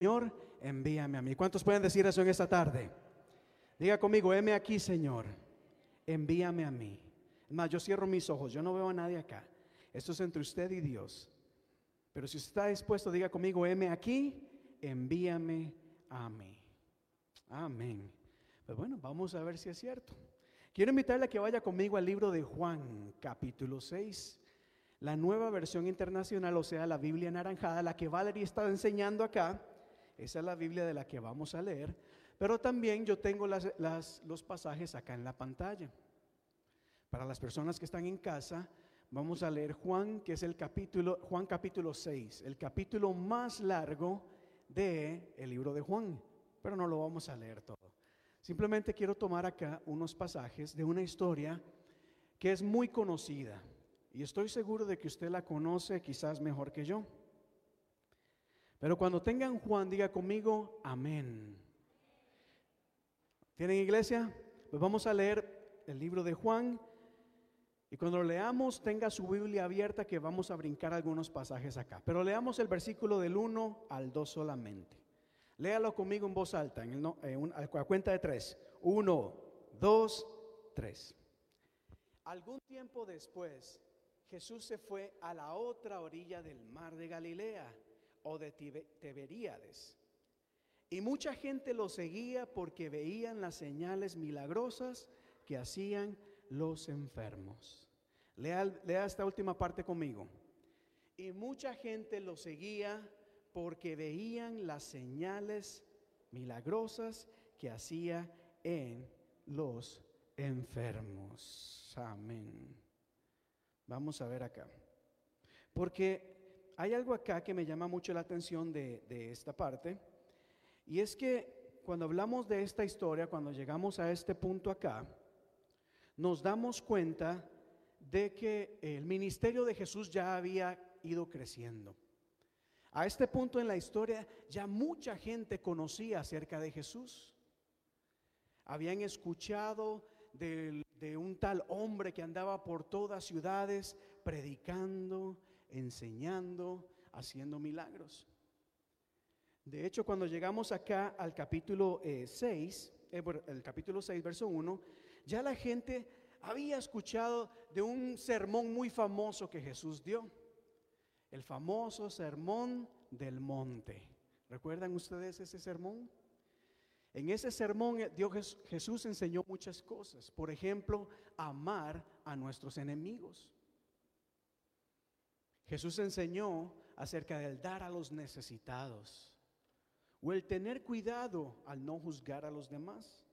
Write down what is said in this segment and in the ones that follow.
Señor, envíame a mí. ¿Cuántos pueden decir eso en esta tarde? Diga conmigo, heme aquí, Señor, envíame a mí. Más, yo cierro mis ojos, yo no veo a nadie acá. Esto es entre usted y Dios. Pero si usted está dispuesto, diga conmigo, heme aquí, envíame a mí. Amén. Pues bueno, vamos a ver si es cierto. Quiero invitarle a que vaya conmigo al libro de Juan, capítulo 6. La nueva versión internacional, o sea, la Biblia anaranjada, la que Valerie está enseñando acá. Esa es la Biblia de la que vamos a leer. Pero también yo tengo los pasajes acá en la pantalla. Para las personas que están en casa, vamos a leer Juan, que es el capítulo, Juan capítulo 6, el capítulo más largo del el libro de Juan. Pero no lo vamos a leer todo. Simplemente quiero tomar acá unos pasajes de una historia que es muy conocida y estoy seguro de que usted la conoce quizás mejor que yo. Pero cuando tengan Juan, diga conmigo, amén. ¿Tienen iglesia? Pues vamos a leer el libro de Juan y cuando lo leamos tenga su Biblia abierta que vamos a brincar algunos pasajes acá. Pero leamos el versículo del 1 al 2 solamente. Léalo conmigo en voz alta, en el, a cuenta de tres. Uno, dos, tres. Algún tiempo después, Jesús se fue a la otra orilla del mar de Galilea o de Tiberíades. Y mucha gente lo seguía porque veían las señales milagrosas que hacían los enfermos. Lea, lea esta última parte conmigo. Y mucha gente lo seguía porque veían las señales milagrosas que hacía en los enfermos. Amén. Vamos a ver acá. Porque hay algo acá que me llama mucho la atención de, esta parte. Y es que cuando hablamos de esta historia, cuando llegamos a este punto acá, nos damos cuenta de que el ministerio de Jesús ya había ido creciendo. A este punto en la historia ya mucha gente conocía acerca de Jesús. Habían escuchado de, un tal hombre que andaba por todas ciudades predicando, enseñando, haciendo milagros. De hecho, cuando llegamos acá al capítulo 6, eh, eh, el capítulo 6, verso 1, ya la gente había escuchado de un sermón muy famoso que Jesús dio el famoso sermón del monte. ¿Recuerdan ustedes ese sermón? En ese sermón eh, Dios Jesús enseñó muchas cosas. Por ejemplo, amar a nuestros enemigos. Jesús enseñó acerca del dar a los necesitados o el tener cuidado al no juzgar a los demás.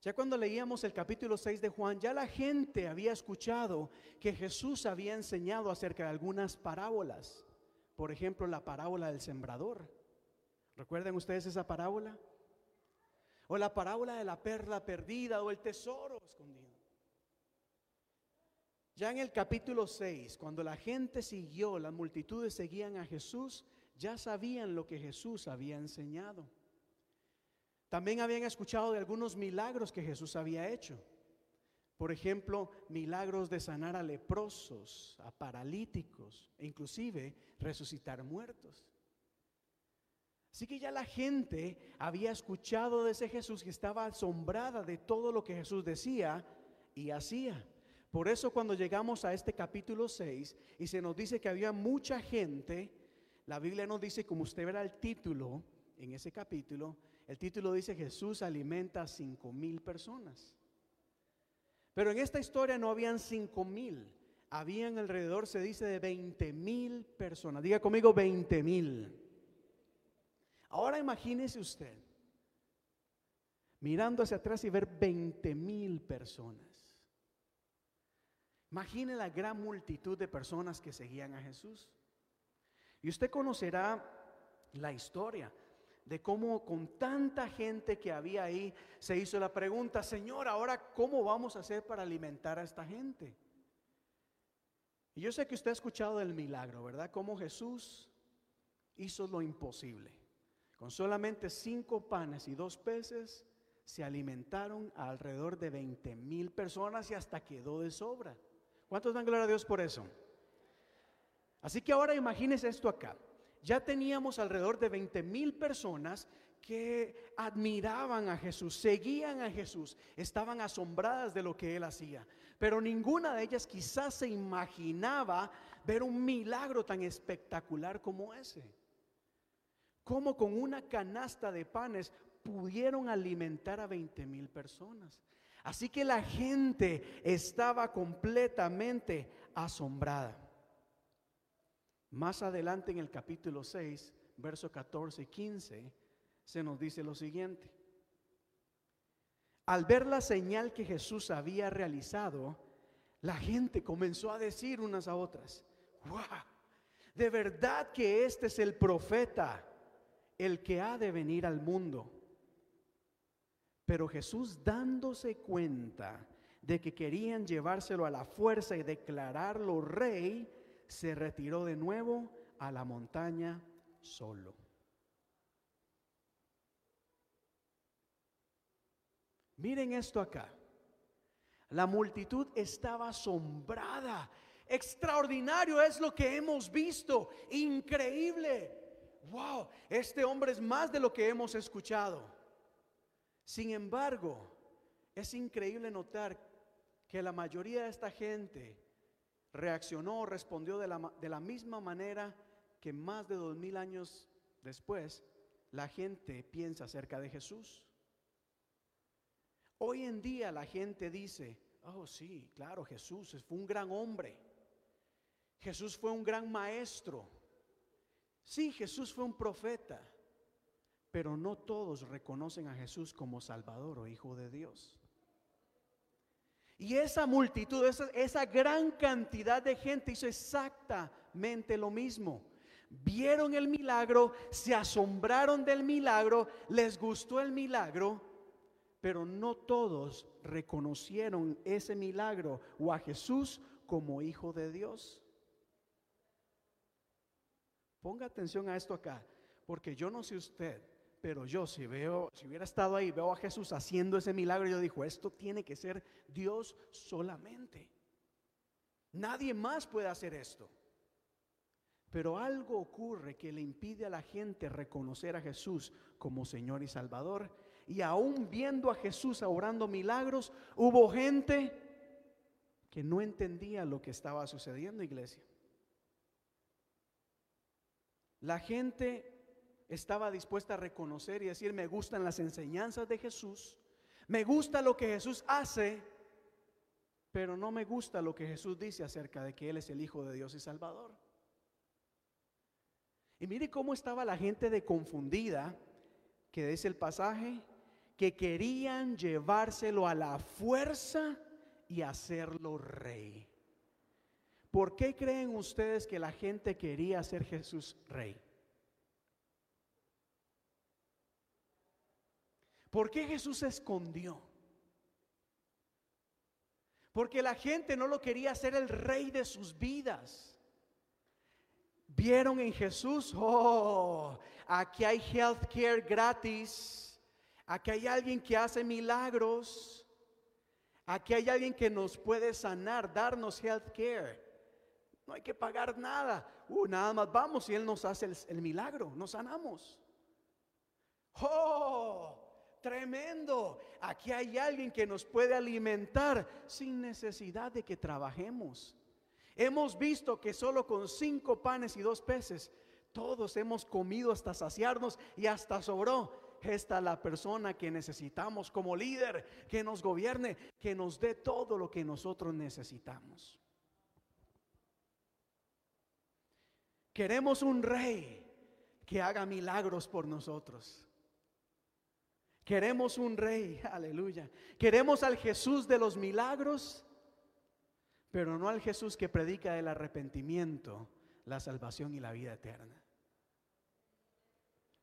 Ya cuando leíamos el capítulo 6 de Juan, ya la gente había escuchado que Jesús había enseñado acerca de algunas parábolas. Por ejemplo, la parábola del sembrador. ¿Recuerdan ustedes esa parábola? O la parábola de la perla perdida o el tesoro escondido. Ya en el capítulo 6, cuando la gente siguió, las multitudes seguían a Jesús, ya sabían lo que Jesús había enseñado. También habían escuchado de algunos milagros que Jesús había hecho. Por ejemplo, milagros de sanar a leprosos, a paralíticos e inclusive resucitar muertos. Así que ya la gente había escuchado de ese Jesús que estaba asombrada de todo lo que Jesús decía y hacía. Por eso cuando llegamos a este capítulo 6 y se nos dice que había mucha gente, la Biblia nos dice, como usted verá el título en ese capítulo, el título dice Jesús alimenta a cinco mil personas. Pero en esta historia no habían cinco mil, habían alrededor, se dice, de 20 mil personas. Diga conmigo 20 mil. Ahora imagínese usted mirando hacia atrás y ver 20 mil personas. Imagine la gran multitud de personas que seguían a Jesús. Y usted conocerá la historia de cómo con tanta gente que había ahí se hizo la pregunta, Señor, ahora ¿cómo vamos a hacer para alimentar a esta gente? Y yo sé que usted ha escuchado del milagro, ¿verdad? Cómo Jesús hizo lo imposible. Con solamente cinco panes y dos peces se alimentaron a alrededor de 20 mil personas y hasta quedó de sobra. ¿Cuántos dan gloria a Dios por eso? Así que ahora imagínese esto acá. ya teníamos alrededor de 20 mil personas que admiraban a Jesús, seguían a Jesús, estaban asombradas de lo que él hacía. Pero ninguna de ellas quizás se imaginaba ver un milagro tan espectacular como ese. Como con una canasta de panes pudieron alimentar a 20 mil personas. Así que la gente estaba completamente asombrada. Más adelante en el capítulo 6, versos 14 y 15, se nos dice lo siguiente. Al ver la señal que Jesús había realizado, la gente comenzó a decir unas a otras, wow, de verdad que este es el profeta, el que ha de venir al mundo. Pero Jesús dándose cuenta de que querían llevárselo a la fuerza y declararlo rey, se retiró de nuevo a la montaña solo. Miren esto acá. La multitud estaba asombrada. Extraordinario es lo que hemos visto. Increíble. Wow, este hombre es más de lo que hemos escuchado. Sin embargo, es increíble notar que la mayoría de esta gente reaccionó, respondió de la, de la misma manera que más de dos mil años después la gente piensa acerca de Jesús. Hoy en día la gente dice, oh sí, claro, Jesús fue un gran hombre. Jesús fue un gran maestro. Sí, Jesús fue un profeta. Pero no todos reconocen a Jesús como Salvador o Hijo de Dios. Y esa multitud, esa, esa, gran cantidad de gente hizo exactamente lo mismo. Vieron el milagro, se asombraron del milagro, les gustó el milagro, pero no todos reconocieron ese milagro o a Jesús como Hijo de Dios. Ponga atención a esto acá, porque yo no sé usted, pero yo si veo, si hubiera estado ahí, veo a Jesús haciendo ese milagro, yo digo, esto tiene que ser Dios solamente. Nadie más puede hacer esto. Pero algo ocurre que le impide a la gente reconocer a Jesús como Señor y Salvador. Y aún viendo a Jesús obrando milagros, hubo gente que no entendía lo que estaba sucediendo, iglesia. La gente estaba dispuesta a reconocer y decir, me gustan las enseñanzas de Jesús, me gusta lo que Jesús hace, pero no me gusta lo que Jesús dice acerca de que Él es el Hijo de Dios y Salvador. Y mire cómo estaba la gente de confundida, que dice el pasaje, que querían llevárselo a la fuerza y hacerlo rey. ¿Por qué creen ustedes que la gente quería hacer Jesús rey? ¿Por qué Jesús se escondió? Porque la gente no lo quería ser el rey de sus vidas. Vieron en Jesús, oh, aquí hay health care gratis. Aquí hay alguien que hace milagros. Aquí hay alguien que nos puede sanar, darnos health care. No hay que pagar nada. Uh, nada más vamos y Él nos hace el, el milagro, nos sanamos. Oh, Tremendo. Aquí hay alguien que nos puede alimentar sin necesidad de que trabajemos. Hemos visto que solo con cinco panes y dos peces, todos hemos comido hasta saciarnos y hasta sobró. Esta es la persona que necesitamos como líder, que nos gobierne, que nos dé todo lo que nosotros necesitamos. Queremos un rey que haga milagros por nosotros. Queremos un rey, aleluya. Queremos al Jesús de los milagros, pero no al Jesús que predica el arrepentimiento, la salvación y la vida eterna.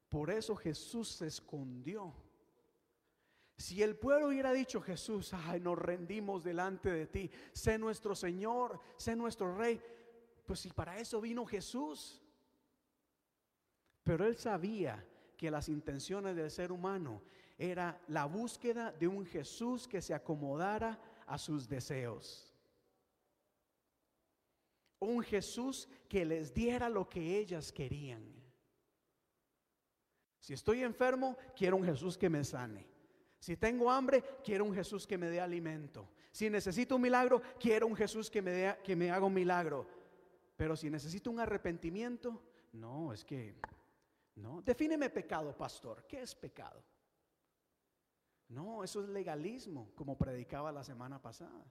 Por eso Jesús se escondió. Si el pueblo hubiera dicho, Jesús, ay, nos rendimos delante de ti, sé nuestro Señor, sé nuestro Rey, pues si para eso vino Jesús. Pero él sabía que las intenciones del ser humano era la búsqueda de un Jesús que se acomodara a sus deseos. Un Jesús que les diera lo que ellas querían. Si estoy enfermo, quiero un Jesús que me sane. Si tengo hambre, quiero un Jesús que me dé alimento. Si necesito un milagro, quiero un Jesús que me, dé, que me haga un milagro. Pero si necesito un arrepentimiento, no, es que, no. Defíneme pecado, pastor. ¿Qué es pecado? No, eso es legalismo, como predicaba la semana pasada.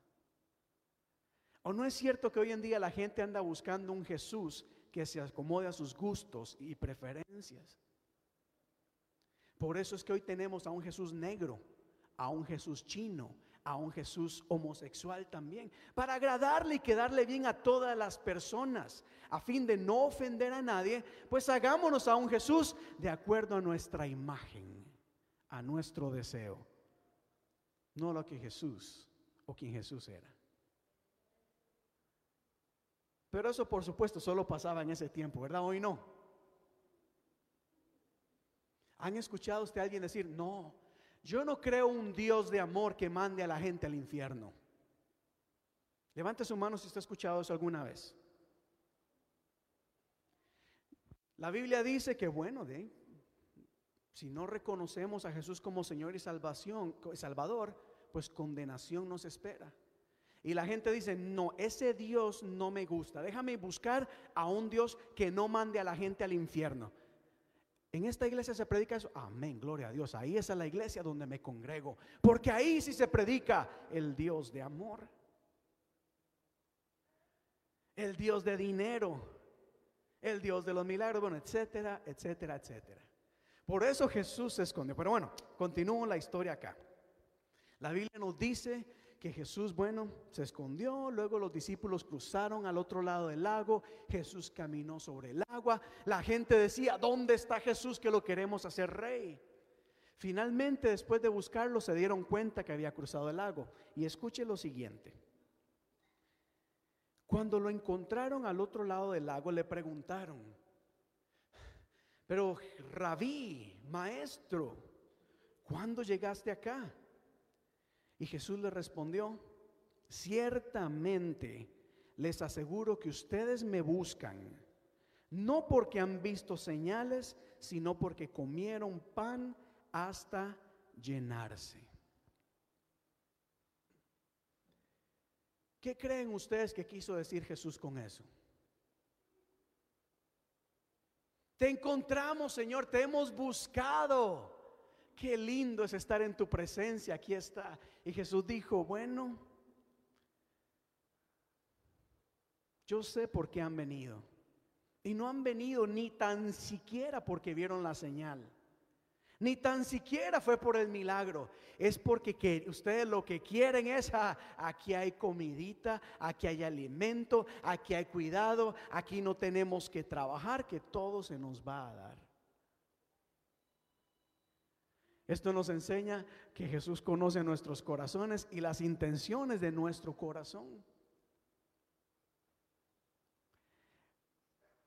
¿O no es cierto que hoy en día la gente anda buscando un Jesús que se acomode a sus gustos y preferencias? Por eso es que hoy tenemos a un Jesús negro, a un Jesús chino, a un Jesús homosexual también, para agradarle y quedarle bien a todas las personas, a fin de no ofender a nadie, pues hagámonos a un Jesús de acuerdo a nuestra imagen, a nuestro deseo, no lo que Jesús o quien Jesús era. Pero eso por supuesto solo pasaba en ese tiempo, ¿verdad? Hoy no. ¿Han escuchado usted a alguien decir, no, yo no creo un Dios de amor que mande a la gente al infierno? Levante su mano si usted ha escuchado eso alguna vez. La Biblia dice que, bueno, de, si no reconocemos a Jesús como Señor y salvación, Salvador, pues condenación nos espera. Y la gente dice, no, ese Dios no me gusta. Déjame buscar a un Dios que no mande a la gente al infierno. En esta iglesia se predica eso. Amén, gloria a Dios. Ahí es la iglesia donde me congrego. Porque ahí sí se predica el Dios de amor. El Dios de dinero. El Dios de los milagros. Bueno, etcétera, etcétera, etcétera. Por eso Jesús se esconde. Pero bueno, continúo la historia acá. La Biblia nos dice que Jesús, bueno, se escondió, luego los discípulos cruzaron al otro lado del lago, Jesús caminó sobre el agua, la gente decía, ¿dónde está Jesús que lo queremos hacer rey? Finalmente, después de buscarlo, se dieron cuenta que había cruzado el lago. Y escuche lo siguiente. Cuando lo encontraron al otro lado del lago, le preguntaron, pero rabí, maestro, ¿cuándo llegaste acá? Y Jesús le respondió, ciertamente les aseguro que ustedes me buscan, no porque han visto señales, sino porque comieron pan hasta llenarse. ¿Qué creen ustedes que quiso decir Jesús con eso? Te encontramos, Señor, te hemos buscado. Qué lindo es estar en tu presencia, aquí está. Y Jesús dijo, bueno, yo sé por qué han venido. Y no han venido ni tan siquiera porque vieron la señal. Ni tan siquiera fue por el milagro. Es porque que ustedes lo que quieren es, ah, aquí hay comidita, aquí hay alimento, aquí hay cuidado, aquí no tenemos que trabajar, que todo se nos va a dar. Esto nos enseña que Jesús conoce nuestros corazones y las intenciones de nuestro corazón.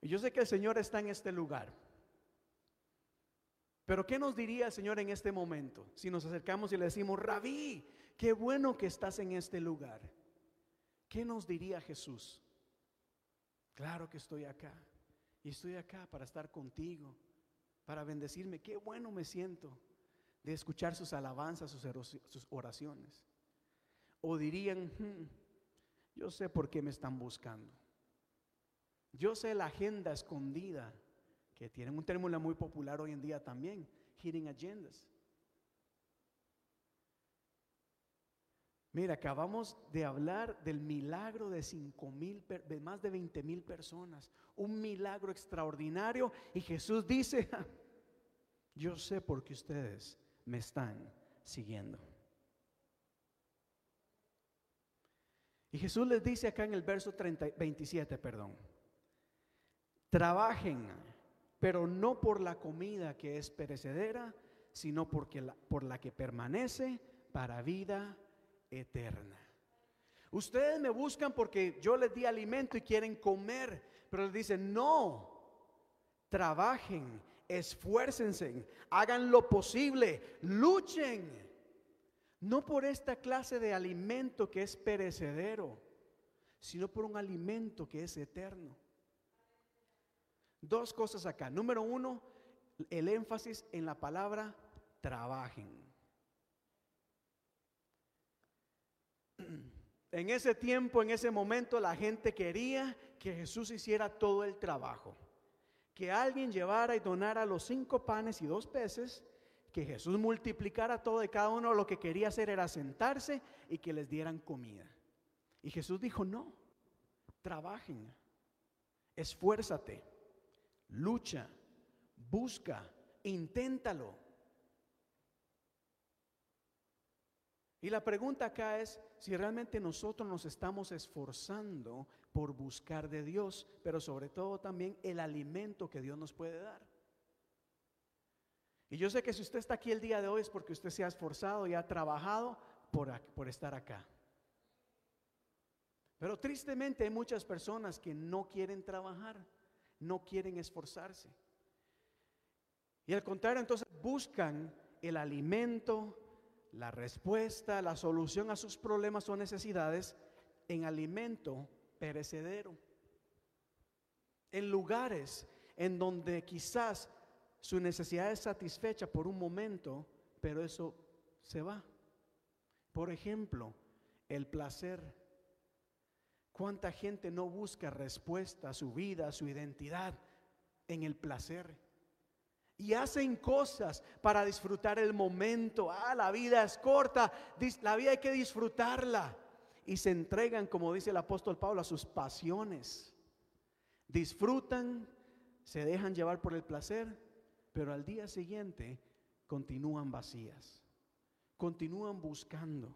Y yo sé que el Señor está en este lugar. Pero ¿qué nos diría el Señor en este momento? Si nos acercamos y le decimos, Rabí, qué bueno que estás en este lugar. ¿Qué nos diría Jesús? Claro que estoy acá. Y estoy acá para estar contigo, para bendecirme. Qué bueno me siento de escuchar sus alabanzas, sus oraciones. O dirían, hmm, yo sé por qué me están buscando. Yo sé la agenda escondida que tienen un término muy popular hoy en día también, hidden agendas. Mira, acabamos de hablar del milagro de cinco mil, de más de 20 mil personas, un milagro extraordinario. Y Jesús dice: Yo sé por qué ustedes me están siguiendo. Y Jesús les dice acá en el verso 30, 27, perdón, trabajen, pero no por la comida que es perecedera, sino porque por la que permanece para vida eterna. Ustedes me buscan porque yo les di alimento y quieren comer, pero les dicen, no, trabajen esfuércense, hagan lo posible, luchen. No por esta clase de alimento que es perecedero, sino por un alimento que es eterno. Dos cosas acá. Número uno, el énfasis en la palabra trabajen. En ese tiempo, en ese momento, la gente quería que Jesús hiciera todo el trabajo. Que alguien llevara y donara los cinco panes y dos peces, que Jesús multiplicara todo de cada uno. Lo que quería hacer era sentarse y que les dieran comida. Y Jesús dijo, no, trabajen, esfuérzate, lucha, busca, inténtalo. Y la pregunta acá es si realmente nosotros nos estamos esforzando por buscar de Dios, pero sobre todo también el alimento que Dios nos puede dar. Y yo sé que si usted está aquí el día de hoy es porque usted se ha esforzado y ha trabajado por, por estar acá. Pero tristemente hay muchas personas que no quieren trabajar, no quieren esforzarse. Y al contrario, entonces buscan el alimento, la respuesta, la solución a sus problemas o necesidades en alimento perecedero. En lugares en donde quizás su necesidad es satisfecha por un momento, pero eso se va. Por ejemplo, el placer. ¿Cuánta gente no busca respuesta a su vida, a su identidad en el placer? y hacen cosas para disfrutar el momento. Ah, la vida es corta, la vida hay que disfrutarla. Y se entregan, como dice el apóstol Pablo, a sus pasiones. Disfrutan, se dejan llevar por el placer, pero al día siguiente continúan vacías, continúan buscando.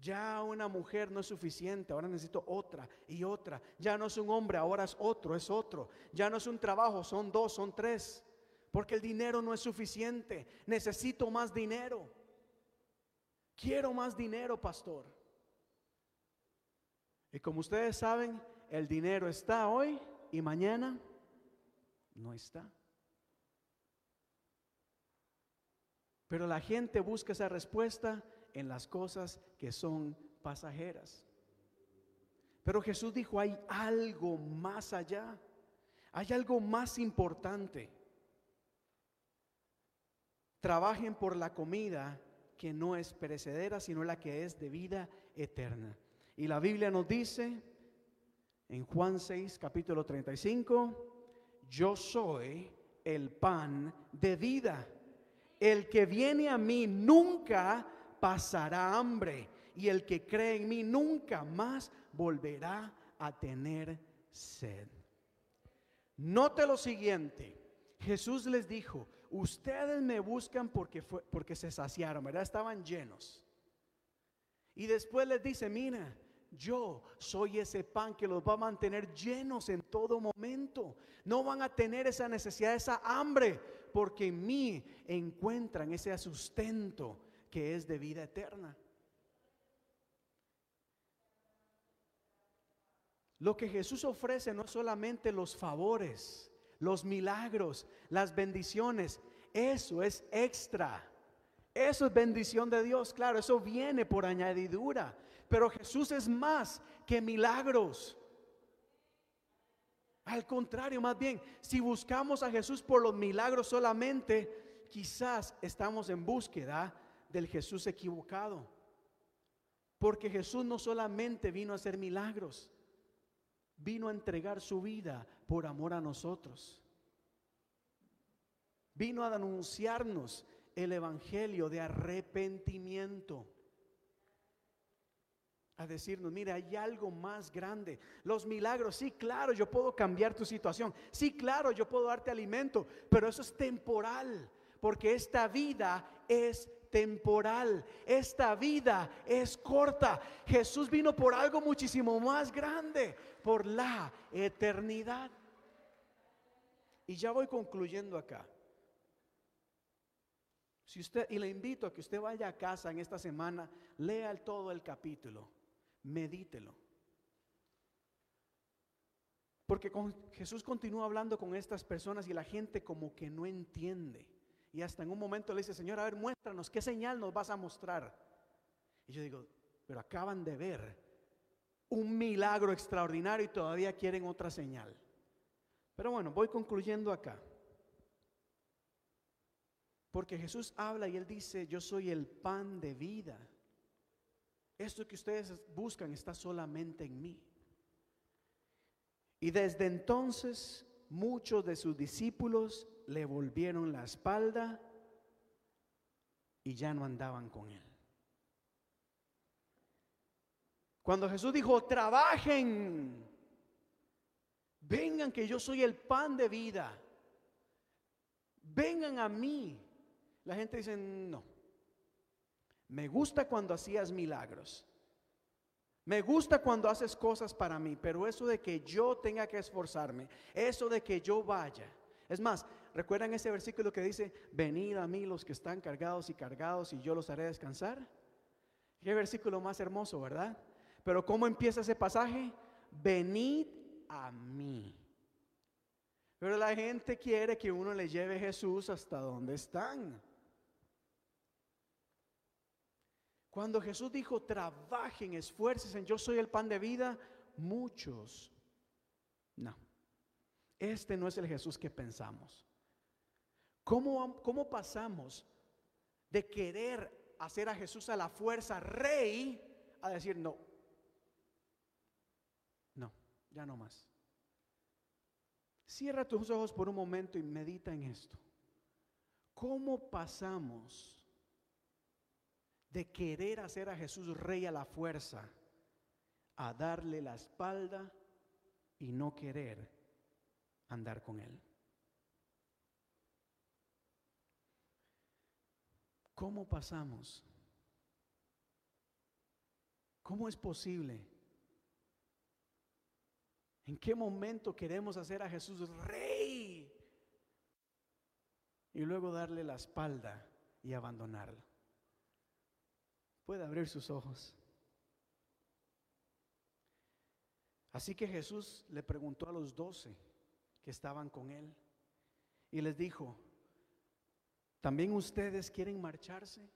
Ya una mujer no es suficiente, ahora necesito otra y otra. Ya no es un hombre, ahora es otro, es otro. Ya no es un trabajo, son dos, son tres. Porque el dinero no es suficiente. Necesito más dinero. Quiero más dinero, pastor. Y como ustedes saben, el dinero está hoy y mañana no está. Pero la gente busca esa respuesta en las cosas que son pasajeras. Pero Jesús dijo, hay algo más allá, hay algo más importante. Trabajen por la comida que no es perecedera, sino la que es de vida eterna. Y la Biblia nos dice en Juan 6, capítulo 35, yo soy el pan de vida. El que viene a mí nunca pasará hambre y el que cree en mí nunca más volverá a tener sed. Note lo siguiente, Jesús les dijo, ustedes me buscan porque, fue, porque se saciaron, ¿verdad? Estaban llenos. Y después les dice, mira, yo soy ese pan que los va a mantener llenos en todo momento. No van a tener esa necesidad, esa hambre, porque en mí encuentran ese sustento que es de vida eterna. Lo que Jesús ofrece no es solamente los favores, los milagros, las bendiciones, eso es extra. Eso es bendición de Dios, claro, eso viene por añadidura. Pero Jesús es más que milagros. Al contrario, más bien, si buscamos a Jesús por los milagros solamente, quizás estamos en búsqueda del Jesús equivocado. Porque Jesús no solamente vino a hacer milagros, vino a entregar su vida por amor a nosotros. Vino a anunciarnos el Evangelio de arrepentimiento. A decirnos, mira, hay algo más grande. Los milagros, sí, claro, yo puedo cambiar tu situación. Sí, claro, yo puedo darte alimento, pero eso es temporal, porque esta vida es temporal. Esta vida es corta. Jesús vino por algo muchísimo más grande, por la eternidad. Y ya voy concluyendo acá. Si usted, y le invito a que usted vaya a casa en esta semana, lea todo el capítulo, medítelo. Porque Jesús continúa hablando con estas personas y la gente como que no entiende. Y hasta en un momento le dice, Señor, a ver, muéstranos, ¿qué señal nos vas a mostrar? Y yo digo, pero acaban de ver un milagro extraordinario y todavía quieren otra señal. Pero bueno, voy concluyendo acá. Porque Jesús habla y él dice, yo soy el pan de vida. Esto que ustedes buscan está solamente en mí. Y desde entonces muchos de sus discípulos le volvieron la espalda y ya no andaban con él. Cuando Jesús dijo, trabajen, vengan que yo soy el pan de vida, vengan a mí. La gente dice, no, me gusta cuando hacías milagros. Me gusta cuando haces cosas para mí, pero eso de que yo tenga que esforzarme, eso de que yo vaya. Es más, ¿recuerdan ese versículo que dice, venid a mí los que están cargados y cargados y yo los haré descansar? Qué versículo más hermoso, ¿verdad? Pero ¿cómo empieza ese pasaje? Venid a mí. Pero la gente quiere que uno le lleve Jesús hasta donde están. Cuando Jesús dijo, trabajen, esfuercen, yo soy el pan de vida, muchos. No, este no es el Jesús que pensamos. ¿Cómo, cómo pasamos de querer hacer a Jesús a la fuerza rey a decir, no, ya no más. Cierra tus ojos por un momento y medita en esto. ¿Cómo pasamos de querer hacer a Jesús rey a la fuerza a darle la espalda y no querer andar con Él? ¿Cómo pasamos? ¿Cómo es posible? ¿En qué momento queremos hacer a Jesús rey? Y luego darle la espalda y abandonarlo. Puede abrir sus ojos. Así que Jesús le preguntó a los doce que estaban con él y les dijo, ¿también ustedes quieren marcharse?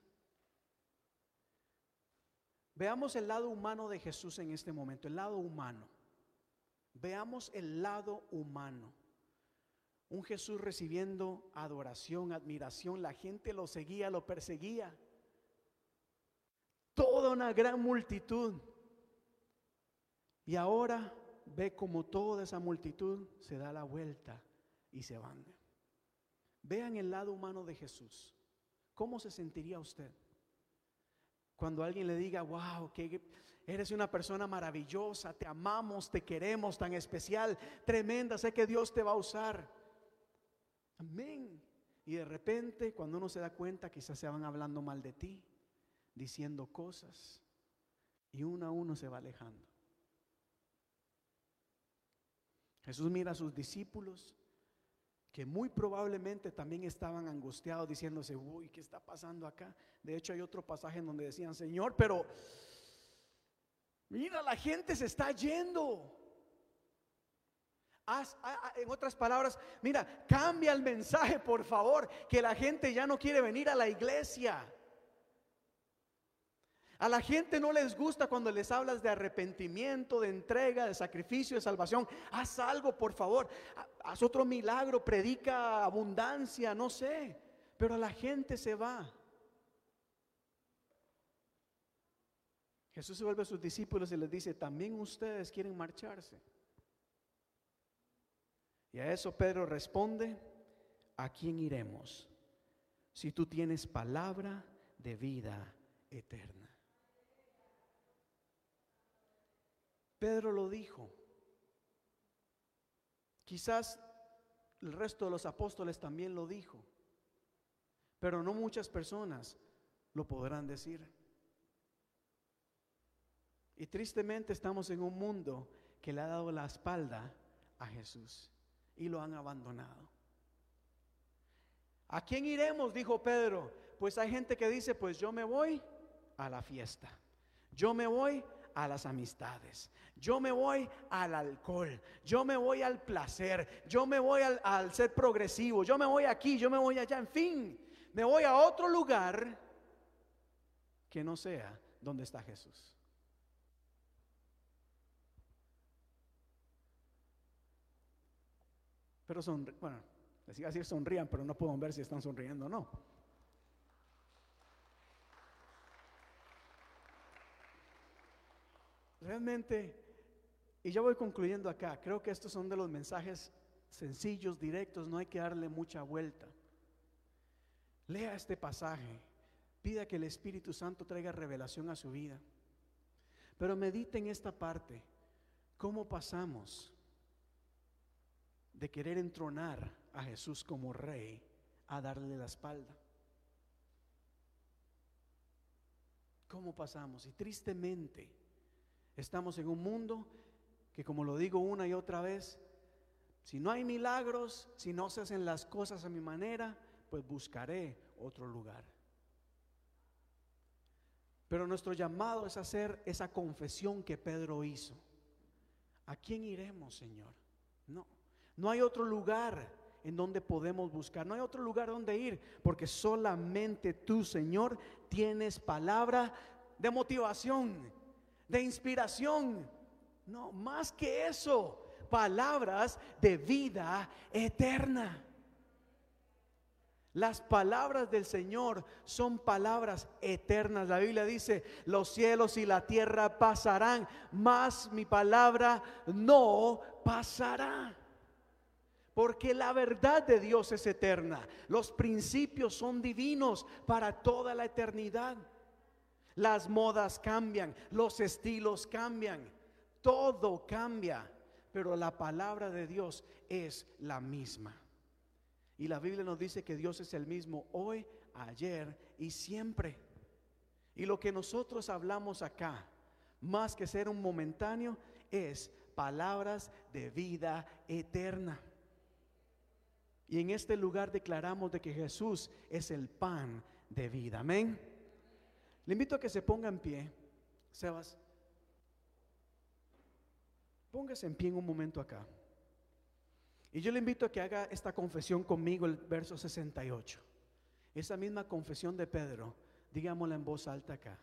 Veamos el lado humano de Jesús en este momento, el lado humano. Veamos el lado humano. Un Jesús recibiendo adoración, admiración. La gente lo seguía, lo perseguía. Toda una gran multitud. Y ahora ve como toda esa multitud se da la vuelta y se van. Vean el lado humano de Jesús. ¿Cómo se sentiría usted? Cuando alguien le diga, wow, que eres una persona maravillosa, te amamos, te queremos, tan especial, tremenda, sé que Dios te va a usar. Amén. Y de repente, cuando uno se da cuenta, quizás se van hablando mal de ti, diciendo cosas, y uno a uno se va alejando. Jesús mira a sus discípulos que muy probablemente también estaban angustiados diciéndose, uy, ¿qué está pasando acá? De hecho hay otro pasaje en donde decían, Señor, pero mira, la gente se está yendo. en otras palabras, mira, cambia el mensaje, por favor, que la gente ya no quiere venir a la iglesia. A la gente no les gusta cuando les hablas de arrepentimiento, de entrega, de sacrificio, de salvación. Haz algo, por favor. Haz otro milagro, predica abundancia, no sé. Pero la gente se va. Jesús se vuelve a sus discípulos y les dice, también ustedes quieren marcharse. Y a eso Pedro responde, ¿a quién iremos? Si tú tienes palabra de vida eterna. Pedro lo dijo. Quizás el resto de los apóstoles también lo dijo. Pero no muchas personas lo podrán decir. Y tristemente estamos en un mundo que le ha dado la espalda a Jesús y lo han abandonado. ¿A quién iremos? Dijo Pedro. Pues hay gente que dice, pues yo me voy a la fiesta. Yo me voy a las amistades. Yo me voy al alcohol. Yo me voy al placer. Yo me voy al, ser progresivo. Yo me voy aquí. Yo me voy allá. En fin, me voy a otro lugar que no sea donde está Jesús. Pero son, bueno, les iba a decir sonrían, pero no puedo ver si están sonriendo o no. Realmente, y ya voy concluyendo acá, creo que estos son de los mensajes sencillos, directos, no hay que darle mucha vuelta. Lea este pasaje, pida que el Espíritu Santo traiga revelación a su vida. Pero medite en esta parte, cómo pasamos de querer entronar a Jesús como rey a darle la espalda. ¿Cómo pasamos? Y tristemente estamos en un mundo que, como lo digo una y otra vez, si no hay milagros, si no se hacen las cosas a mi manera, pues buscaré otro lugar. Pero nuestro llamado es hacer esa confesión que Pedro hizo. ¿A quién iremos, Señor? No, no hay otro lugar en donde podemos buscar, no hay otro lugar donde ir, porque solamente tú, Señor, tienes palabra de motivación, de inspiración. No, más que eso, palabras de vida eterna. Las palabras del Señor son palabras eternas. La Biblia dice, los cielos y la tierra pasarán, mas mi palabra no pasará. Porque la verdad de Dios es eterna. Los principios son divinos para toda la eternidad. Las modas cambian, los estilos cambian, todo cambia, pero la palabra de Dios es la misma. Y la Biblia nos dice que Dios es el mismo hoy, ayer y siempre. Y lo que nosotros hablamos acá, más que ser un momentáneo, es palabras de vida eterna. Y en este lugar declaramos de que Jesús es el pan de vida. Amén. Le invito a que se ponga en pie. Sebas, póngase en pie en un momento acá. Y yo le invito a que haga esta confesión conmigo, el verso 68. Esa misma confesión de Pedro, digámosla en voz alta acá.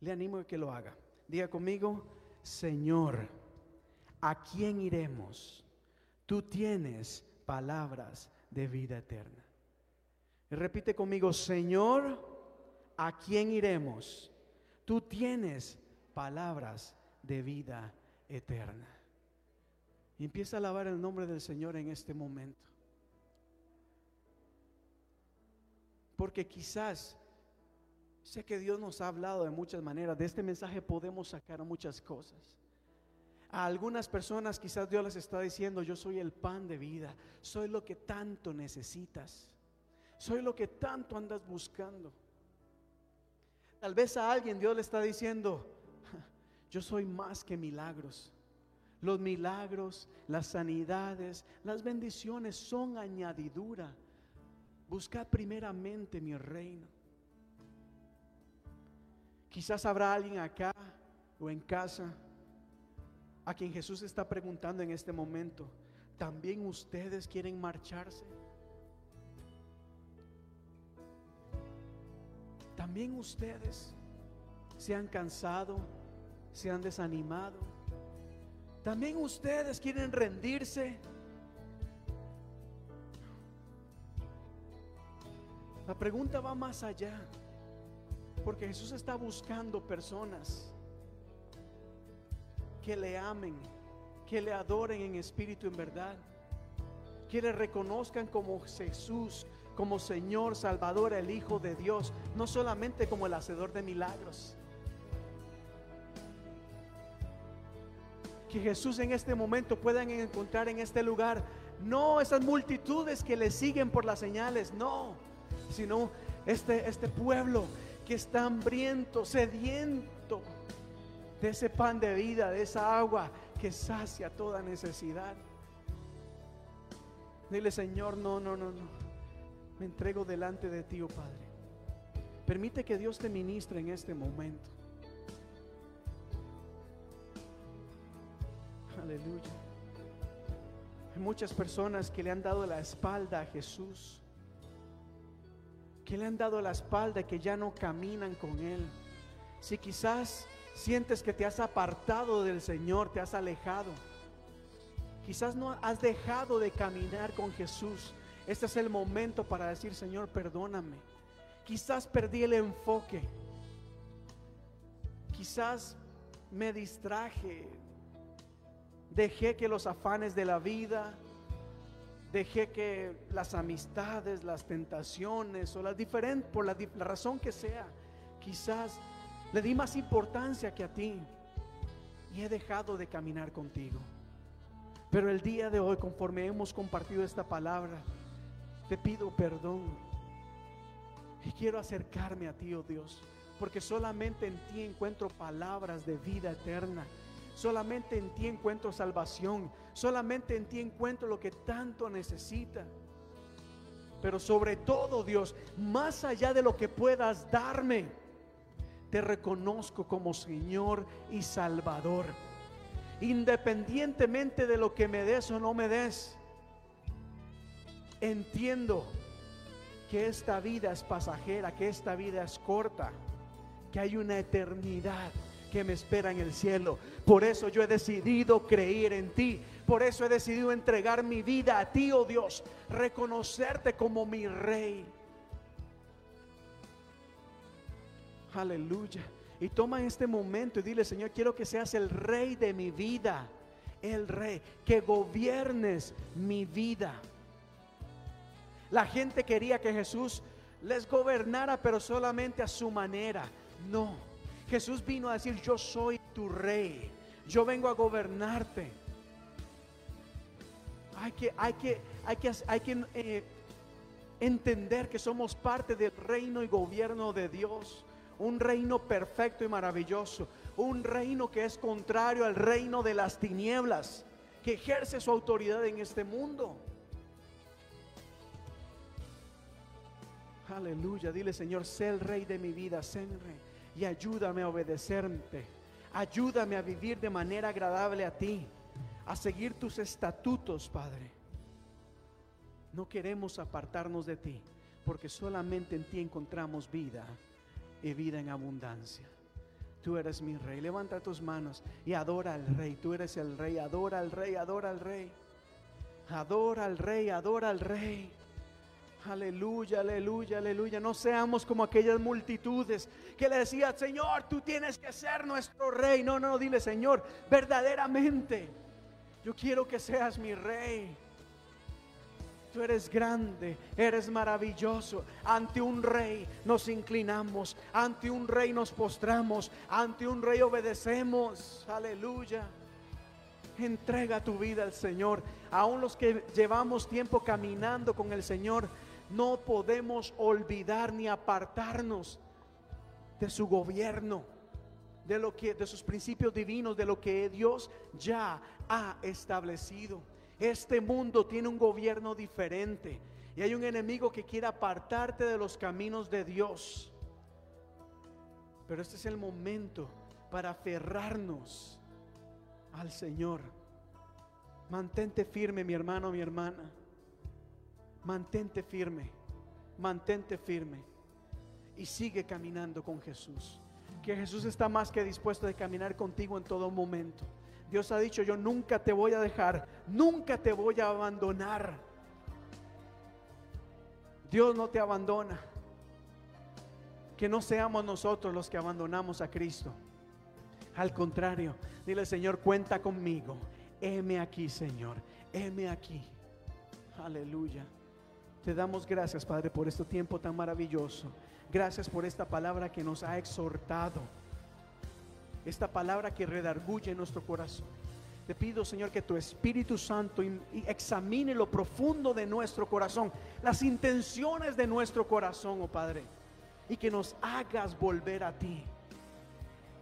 Le animo a que lo haga. Diga conmigo, Señor, ¿a quién iremos? Tú tienes palabras de vida eterna. Repite conmigo, Señor, ¿a quién iremos? Tú tienes palabras de vida eterna. Y empieza a alabar el nombre del Señor en este momento. Porque quizás sé que Dios nos ha hablado de muchas maneras. De este mensaje podemos sacar muchas cosas. A algunas personas quizás Dios les está diciendo, yo soy el pan de vida, soy lo que tanto necesitas, soy lo que tanto andas buscando. Tal vez a alguien Dios le está diciendo, yo soy más que milagros. Los milagros, las sanidades, las bendiciones son añadidura. Busca primeramente mi reino. Quizás habrá alguien acá o en casa a quien Jesús está preguntando en este momento, ¿también ustedes quieren marcharse? También ustedes se han cansado, se han desanimado. También ustedes quieren rendirse. La pregunta va más allá, porque Jesús está buscando personas que le amen, que le adoren en espíritu en verdad, que le reconozcan como Jesús, como Señor, Salvador, el Hijo de Dios, no solamente como el hacedor de milagros. Que Jesús en este momento puedan encontrar en este lugar no esas multitudes que le siguen por las señales, no, sino este, este pueblo que está hambriento, sediento de ese pan de vida, de esa agua que sacia toda necesidad. Dile, Señor, no, no, no, no. Me entrego delante de ti, oh Padre. Permite que Dios te ministre en este momento. Aleluya. Hay muchas personas que le han dado la espalda a Jesús. Que le han dado la espalda, que ya no caminan con Él. Si quizás sientes que te has apartado del Señor, te has alejado. Quizás no has dejado de caminar con Jesús. Este es el momento para decir, Señor, perdóname. Quizás perdí el enfoque. Quizás me distraje. Dejé que los afanes de la vida, dejé que las amistades, las tentaciones o las diferentes, por la, la razón que sea, quizás le di más importancia que a ti y he dejado de caminar contigo. Pero el día de hoy, conforme hemos compartido esta palabra, te pido perdón. Y quiero acercarme a ti, oh Dios, porque solamente en ti encuentro palabras de vida eterna. Solamente en ti encuentro salvación. Solamente en ti encuentro lo que tanto necesita. Pero sobre todo, Dios, más allá de lo que puedas darme, te reconozco como Señor y Salvador independientemente de lo que me des o no me des. Entiendo que esta vida es pasajera, que esta vida es corta, que hay una eternidad que me espera en el cielo. Por eso yo he decidido creer en ti. Por eso he decidido entregar mi vida a ti, oh Dios. Reconocerte como mi rey. Aleluya. Y toma este momento y dile, Señor, quiero que seas el rey de mi vida. El rey, que gobiernes mi vida. La gente quería que Jesús les gobernara, pero solamente a su manera. No, Jesús vino a decir, yo soy tu rey. Yo vengo a gobernarte. Hay que, hay que, hay que, hay que eh, entender que somos parte del reino y gobierno de Dios un reino perfecto y maravilloso, un reino que es contrario al reino de las tinieblas, que ejerce su autoridad en este mundo. Aleluya, dile Señor, sé el rey de mi vida, sé el rey, y ayúdame a obedecerte, ayúdame a vivir de manera agradable a ti, a seguir tus estatutos, Padre. No queremos apartarnos de ti, porque solamente en ti encontramos vida y vida en abundancia. Tú eres mi rey. Levanta tus manos y adora al rey. Tú eres el rey. Adora al rey, adora al rey. Adora al rey, adora al rey. Aleluya, aleluya, aleluya. No seamos como aquellas multitudes que le decían, Señor, tú tienes que ser nuestro rey. No, no, dile, Señor, verdaderamente, yo quiero que seas mi rey. Tú eres grande, eres maravilloso. Ante un rey nos inclinamos, ante un rey nos postramos, ante un rey obedecemos. Aleluya. Entrega tu vida al Señor. Aún los que llevamos tiempo caminando con el Señor, no podemos olvidar ni apartarnos de su gobierno, de lo que de sus principios divinos, de lo que Dios ya ha establecido. Este mundo tiene un gobierno diferente y hay un enemigo que quiere apartarte de los caminos de Dios. Pero este es el momento para aferrarnos al Señor. Mantente firme, mi hermano, mi hermana. Mantente firme, mantente firme y sigue caminando con Jesús. Que Jesús está más que dispuesto de caminar contigo en todo momento. Dios ha dicho, yo nunca te voy a dejar, nunca te voy a abandonar. Dios no te abandona. Que no seamos nosotros los que abandonamos a Cristo. Al contrario, dile Señor, cuenta conmigo. Heme aquí, Señor. Heme aquí. Aleluya. Te damos gracias, Padre, por este tiempo tan maravilloso. Gracias por esta palabra que nos ha exhortado esta palabra que redarguye nuestro corazón. Te pido, Señor, que tu Espíritu Santo examine lo profundo de nuestro corazón, las intenciones de nuestro corazón, oh Padre, y que nos hagas volver a ti.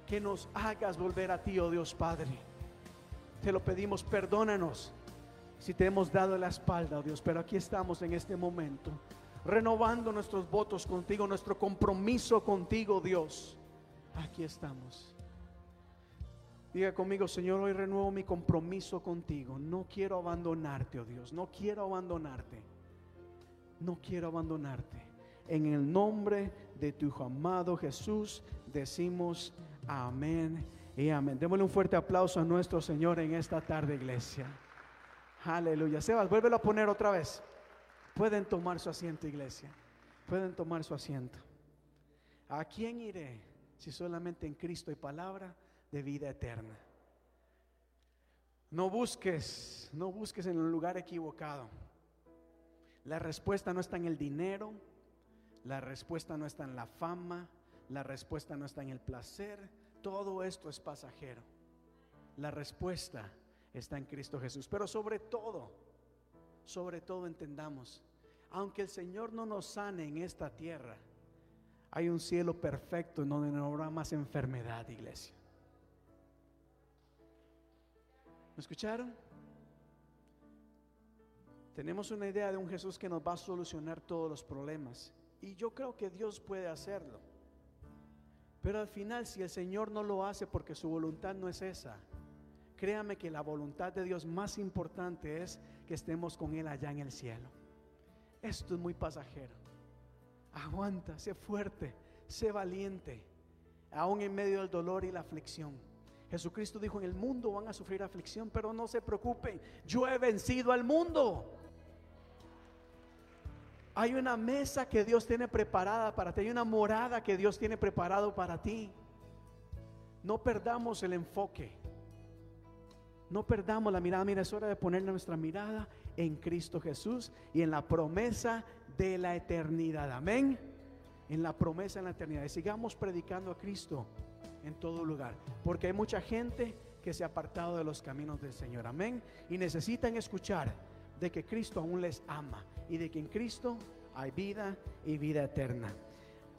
Que nos hagas volver a ti, oh Dios Padre. Te lo pedimos, perdónanos si te hemos dado la espalda, oh Dios, pero aquí estamos en este momento, renovando nuestros votos contigo, nuestro compromiso contigo, Dios. Aquí estamos. Diga conmigo, Señor, hoy renuevo mi compromiso contigo. No quiero abandonarte, oh Dios. No quiero abandonarte. No quiero abandonarte. En el nombre de tu Hijo amado Jesús decimos amén y amén. Démosle un fuerte aplauso a nuestro Señor en esta tarde, iglesia. Aleluya. Sebas, vuélvelo a poner otra vez. Pueden tomar su asiento, iglesia. Pueden tomar su asiento. ¿A quién iré si solamente en Cristo hay palabra de vida eterna? No busques, no busques en un lugar equivocado. La respuesta no está en el dinero, la respuesta no está en la fama, la respuesta no está en el placer, todo esto es pasajero. La respuesta está en Cristo Jesús. Pero sobre todo, sobre todo entendamos, aunque el Señor no nos sane en esta tierra, hay un cielo perfecto en donde no habrá más enfermedad, iglesia. ¿Me escucharon? Tenemos una idea de un Jesús que nos va a solucionar todos los problemas. Y yo creo que Dios puede hacerlo. Pero al final, si el Señor no lo hace porque su voluntad no es esa, créame que la voluntad de Dios más importante es que estemos con Él allá en el cielo. Esto es muy pasajero. Aguanta, sé fuerte, sé valiente, aún en medio del dolor y la aflicción. Jesucristo dijo, en el mundo van a sufrir aflicción, pero no se preocupen, yo he vencido al mundo. Hay una mesa que Dios tiene preparada para ti, hay una morada que Dios tiene preparado para ti. No perdamos el enfoque. No perdamos la mirada. Mira, es hora de poner nuestra mirada en Cristo Jesús y en la promesa de la eternidad. Amén. En la promesa de la eternidad. Y sigamos predicando a Cristo en todo lugar. Porque hay mucha gente que se ha apartado de los caminos del Señor. Amén. Y necesitan escuchar de que Cristo aún les ama y de que en Cristo hay vida y vida eterna.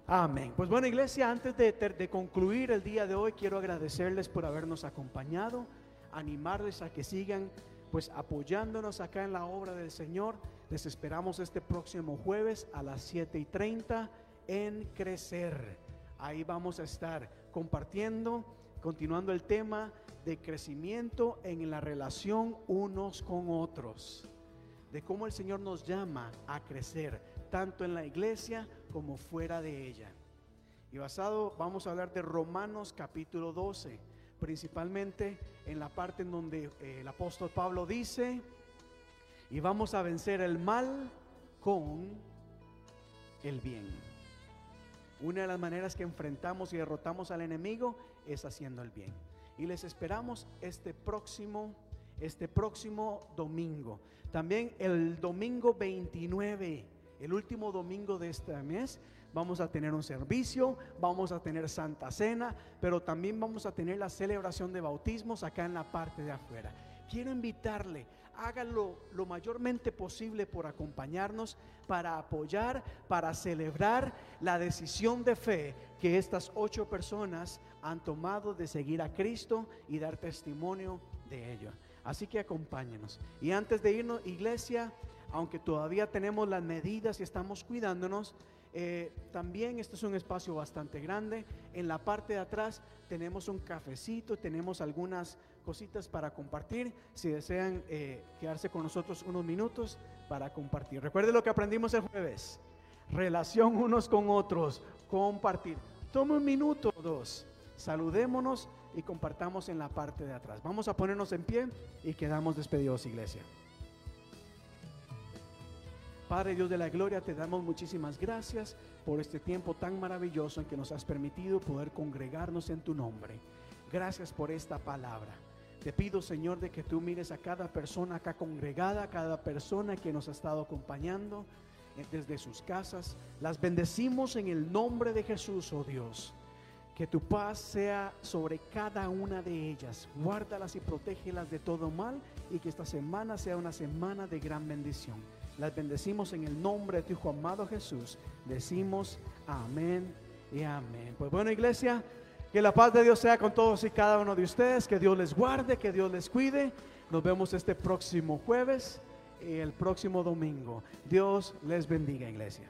Amén. Pues bueno, iglesia, antes de, de, concluir el día de hoy, quiero agradecerles por habernos acompañado, animarles a que sigan pues apoyándonos acá en la obra del Señor. Les esperamos este próximo jueves a las 7 y 30 en Crecer. Ahí vamos a estar compartiendo, continuando el tema de crecimiento en la relación unos con otros de cómo el Señor nos llama a crecer, tanto en la iglesia como fuera de ella. Y basado, vamos a hablar de Romanos capítulo 12, principalmente en la parte en donde eh, el apóstol Pablo dice, y vamos a vencer el mal con el bien. Una de las maneras que enfrentamos y derrotamos al enemigo es haciendo el bien. Y les esperamos este próximo este próximo domingo. También el domingo 29, el último domingo de este mes, vamos a tener un servicio, vamos a tener Santa Cena, pero también vamos a tener la celebración de bautismos acá en la parte de afuera. Quiero invitarle, hágalo lo mayormente posible por acompañarnos para apoyar, para celebrar la decisión de fe que estas ocho personas han tomado de seguir a Cristo y dar testimonio de ello. Así que acompáñenos. Y antes de irnos, iglesia, aunque todavía tenemos las medidas y estamos cuidándonos, eh, también este es un espacio bastante grande. En la parte de atrás tenemos un cafecito, tenemos algunas cositas para compartir. Si desean eh, quedarse con nosotros unos minutos para compartir. Recuerde lo que aprendimos el jueves. Relación unos con otros, compartir. Tome un minuto o dos. Saludémonos y compartamos en la parte de atrás. Vamos a ponernos en pie y quedamos despedidos, iglesia. Padre Dios de la Gloria, te damos muchísimas gracias por este tiempo tan maravilloso en que nos has permitido poder congregarnos en tu nombre. Gracias por esta palabra. Te pido, Señor, de que tú mires a cada persona acá congregada, a cada persona que nos ha estado acompañando eh, desde sus casas. Las bendecimos en el nombre de Jesús, oh Dios. Que tu paz sea sobre cada una de ellas. Guárdalas y protégelas de todo mal y que esta semana sea una semana de gran bendición. Las bendecimos en el nombre de tu Hijo amado Jesús. Decimos amén y amén. Pues bueno, iglesia, que la paz de Dios sea con todos y cada uno de ustedes. Que Dios les guarde, que Dios les cuide. Nos vemos este próximo jueves y el próximo domingo. Dios les bendiga, iglesia.